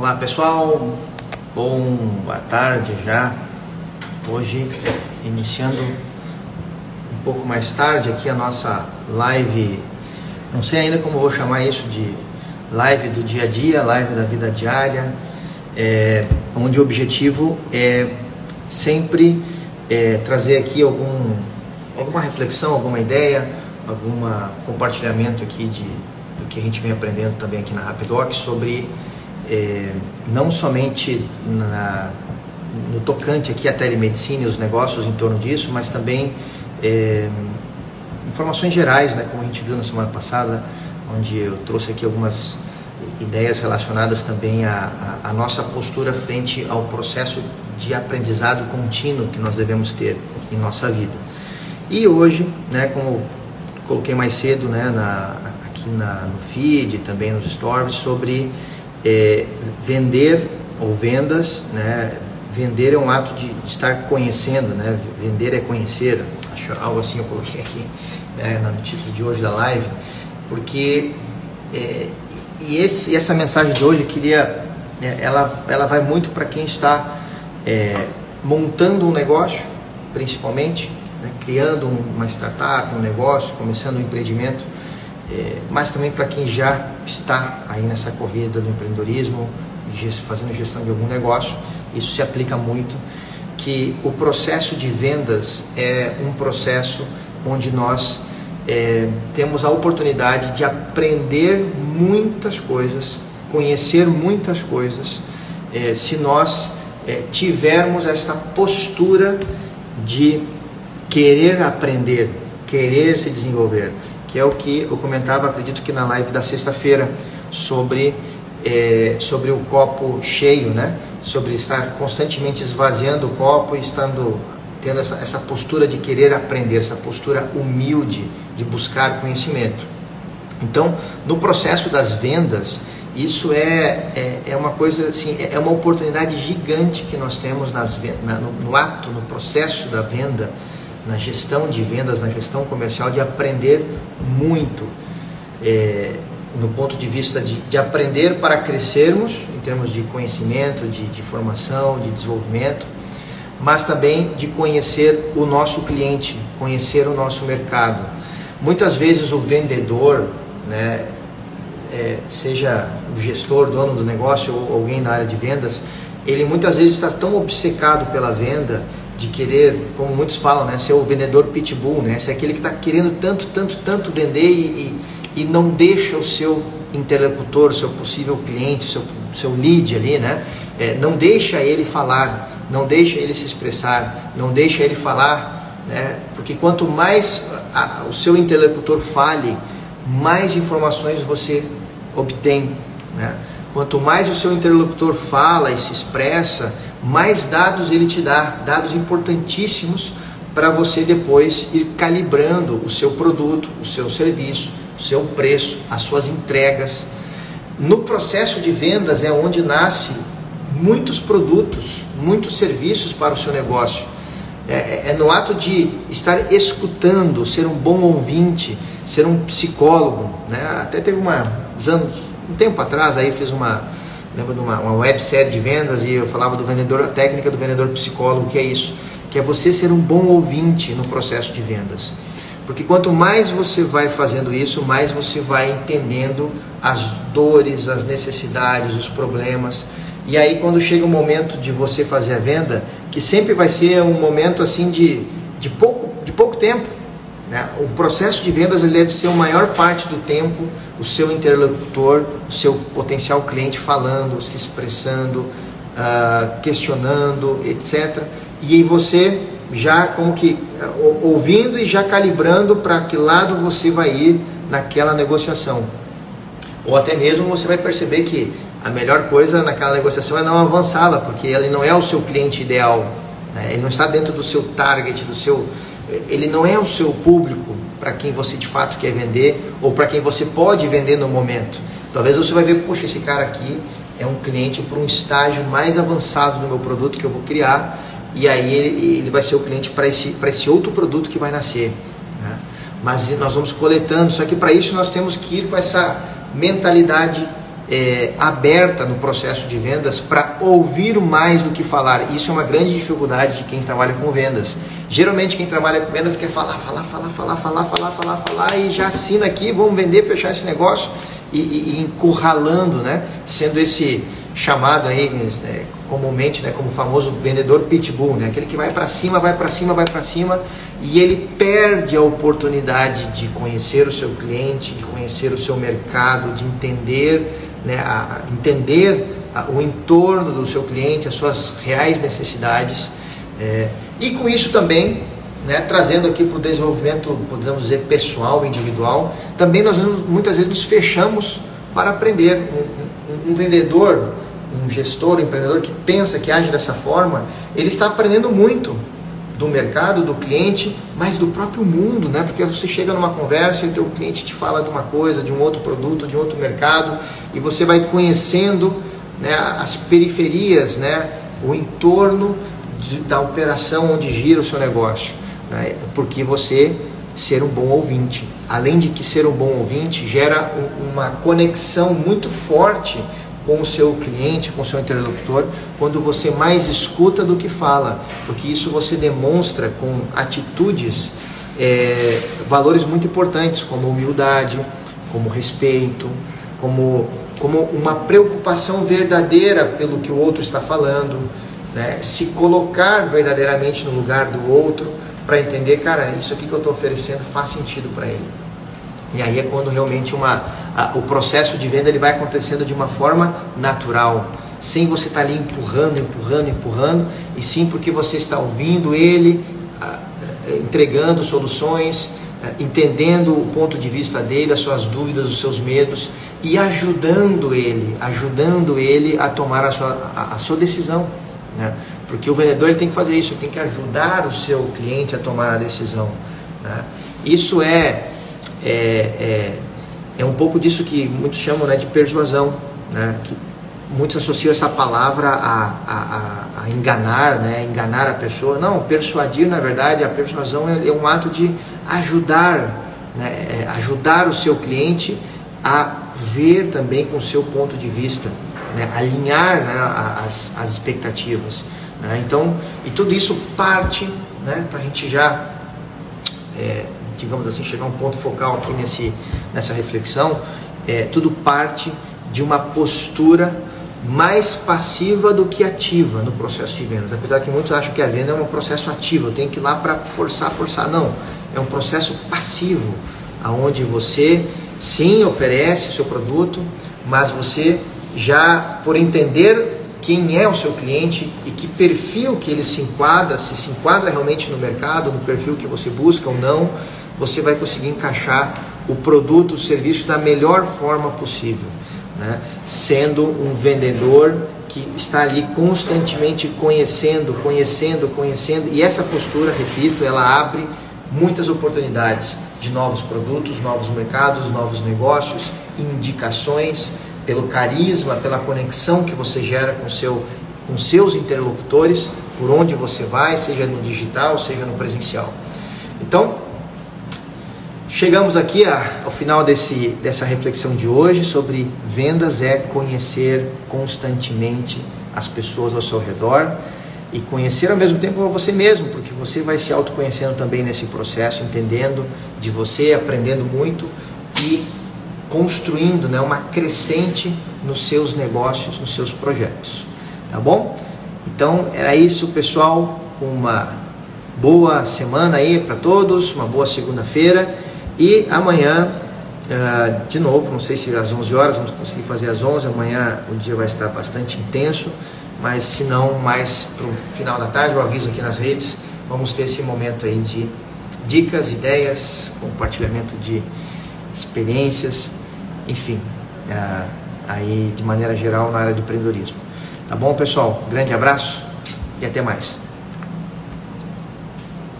Olá pessoal, bom boa tarde já. Hoje iniciando um pouco mais tarde aqui a nossa live, não sei ainda como vou chamar isso de live do dia a dia, live da vida diária, é, onde o objetivo é sempre é, trazer aqui algum, alguma reflexão, alguma ideia, algum compartilhamento aqui de, do que a gente vem aprendendo também aqui na Rapidoc sobre é, não somente na, no tocante aqui à telemedicina e os negócios em torno disso, mas também é, informações gerais, né, como a gente viu na semana passada, onde eu trouxe aqui algumas ideias relacionadas também à, à, à nossa postura frente ao processo de aprendizado contínuo que nós devemos ter em nossa vida. E hoje, né, como coloquei mais cedo né, na, aqui na, no feed, também nos stories, sobre é, vender ou vendas, né, vender é um ato de estar conhecendo, né, vender é conhecer, acho algo assim eu coloquei aqui né, no título de hoje da live, porque é, e esse, essa mensagem de hoje eu queria, é, ela, ela vai muito para quem está é, montando um negócio, principalmente, né, criando uma startup, um negócio, começando um empreendimento, é, mas também para quem já está aí nessa corrida do empreendedorismo, fazendo gestão de algum negócio, isso se aplica muito, que o processo de vendas é um processo onde nós é, temos a oportunidade de aprender muitas coisas, conhecer muitas coisas, é, se nós é, tivermos essa postura de querer aprender, querer se desenvolver, que é o que eu comentava, acredito que na live da sexta-feira, sobre, é, sobre o copo cheio, né? sobre estar constantemente esvaziando o copo e estando tendo essa, essa postura de querer aprender, essa postura humilde de buscar conhecimento. Então, no processo das vendas, isso é, é, é, uma coisa assim, é uma oportunidade gigante que nós temos nas, na, no, no, ato, no processo da venda, na gestão de vendas, na gestão comercial, de aprender muito. É, no ponto de vista de, de, aprender para crescermos, em termos de conhecimento, de, de formação, de desenvolvimento, mas também de conhecer o nosso cliente, conhecer o nosso mercado. Muitas vezes o vendedor, né, é, seja o gestor, dono do negócio ou alguém na área de vendas, ele muitas vezes está tão obcecado pela venda de querer, como muitos falam, né, ser o vendedor pitbull, né, ser aquele que está querendo tanto, tanto, tanto vender e, e, e, não deixa o seu interlocutor, o seu possível cliente, o seu, seu lead ali, né, é, não deixa ele falar, não deixa ele se expressar, não deixa ele falar, né, porque quanto mais a, o seu interlocutor fale, mais informações você obtém. Né? Quanto mais o seu interlocutor fala e se expressa, mais dados ele te dá, dados importantíssimos para você depois ir calibrando o seu produto, o seu serviço, o seu preço, as suas entregas. No processo de vendas é onde nasce muitos produtos, muitos serviços para o seu negócio. É, é, é no ato de estar escutando, ser um bom ouvinte, ser um psicólogo. Né? Até teve uma, anos, um tempo atrás aí fiz uma, lembro de uma, uma websérie de vendas e eu falava do vendedor, a técnica do vendedor psicólogo, que é isso, que é você ser um bom ouvinte no processo de vendas. Porque quanto mais você vai fazendo isso, mais você vai entendendo as dores, as necessidades, os problemas. E aí quando chega o momento de você fazer a venda, que sempre vai ser um momento assim de, de, pouco, de pouco tempo, né? O processo de vendas ele deve ser a maior parte do tempo o seu interlocutor, o seu potencial cliente falando, se expressando, uh, questionando, etc. E aí você já como que uh, ouvindo e já calibrando para que lado você vai ir naquela negociação. Ou até mesmo você vai perceber que a melhor coisa naquela negociação é não avançá-la, porque ele não é o seu cliente ideal, né? ele não está dentro do seu target, do seu ele não é o seu público para quem você de fato quer vender ou para quem você pode vender no momento. Talvez você vai ver, poxa, esse cara aqui é um cliente para um estágio mais avançado do meu produto que eu vou criar e aí ele, ele vai ser o cliente para esse, esse outro produto que vai nascer. Né? Mas nós vamos coletando, só que para isso nós temos que ir com essa mentalidade é, aberta no processo de vendas para ouvir mais do que falar. Isso é uma grande dificuldade de quem trabalha com vendas. Geralmente quem trabalha com vendas quer falar, falar, falar, falar, falar, falar, falar, falar e já assina aqui, vamos vender, fechar esse negócio e, e, e encurralando, né? Sendo esse chamado aí né, comumente, né, como famoso vendedor pitbull, né? Aquele que vai para cima, vai para cima, vai para cima e ele perde a oportunidade de conhecer o seu cliente, de conhecer o seu mercado, de entender né, a, entender o entorno do seu cliente, as suas reais necessidades. É, e com isso também, né, trazendo aqui para o desenvolvimento, podemos dizer, pessoal, individual, também nós muitas vezes nos fechamos para aprender. Um, um, um vendedor, um gestor, um empreendedor que pensa, que age dessa forma, ele está aprendendo muito do mercado, do cliente, mas do próprio mundo, né? Porque você chega numa conversa e o teu cliente te fala de uma coisa, de um outro produto, de um outro mercado, e você vai conhecendo né, as periferias, né, o entorno de, da operação onde gira o seu negócio, né? porque você ser um bom ouvinte. Além de que ser um bom ouvinte gera um, uma conexão muito forte com o seu cliente, com o seu interlocutor, quando você mais escuta do que fala, porque isso você demonstra com atitudes, é, valores muito importantes, como humildade, como respeito, como, como uma preocupação verdadeira pelo que o outro está falando, né? se colocar verdadeiramente no lugar do outro para entender, cara, isso aqui que eu estou oferecendo faz sentido para ele. E aí é quando realmente uma, a, o processo de venda ele vai acontecendo de uma forma natural, sem você estar tá ali empurrando, empurrando, empurrando, e sim porque você está ouvindo ele, a, entregando soluções, a, entendendo o ponto de vista dele, as suas dúvidas, os seus medos e ajudando ele, ajudando ele a tomar a sua, a, sua decisão, né? Porque o vendedor ele tem que fazer isso, ele tem que ajudar o seu cliente a tomar a decisão. Né? Isso é é, é, é um pouco disso que muitos chamam né, de persuasão, né, que muitos associam essa palavra a, a, a, enganar, né, enganar a pessoa. Não, persuadir, na verdade, a persuasão é, é um ato de ajudar, né, é ajudar o seu cliente a ver também com o seu ponto de vista, né, alinhar né, as, as expectativas. Né, então, e tudo isso parte, né, para a gente já é, digamos assim, chegar a um ponto focal aqui nesse, nessa reflexão, é, tudo parte de uma postura mais passiva do que ativa no processo de vendas. Apesar que muitos acham que a venda é um processo ativo, eu tenho que ir lá para forçar, forçar. Não, é um processo passivo, aonde você sim oferece o seu produto, mas você já por entender quem é o seu cliente e que perfil que ele se enquadra, se se enquadra realmente no mercado, no perfil que você busca ou não, você vai conseguir encaixar o produto, o serviço da melhor forma possível, né? sendo um vendedor que está ali constantemente conhecendo, conhecendo, conhecendo, e essa postura, repito, ela abre muitas oportunidades de novos produtos, novos mercados, novos negócios, indicações, pelo carisma, pela conexão que você gera com, seu, com seus interlocutores, por onde você vai, seja no digital, seja no presencial. Então, Chegamos aqui ao final desse, dessa reflexão de hoje sobre vendas é conhecer constantemente as pessoas ao seu redor e conhecer ao mesmo tempo você mesmo, porque você vai se autoconhecendo também nesse processo, entendendo de você, aprendendo muito e construindo né, uma crescente nos seus negócios, nos seus projetos. Tá bom? Então era isso, pessoal. Uma boa semana aí para todos, uma boa segunda-feira e amanhã, uh, de novo, não sei se às 11 horas vamos conseguir fazer às 11, amanhã o dia vai estar bastante intenso, mas se não, mais para o final da tarde, eu aviso aqui nas redes, vamos ter esse momento aí de dicas, ideias, compartilhamento de experiências, enfim, uh, aí de maneira geral na área de empreendedorismo. Tá bom, pessoal? Grande abraço e até mais.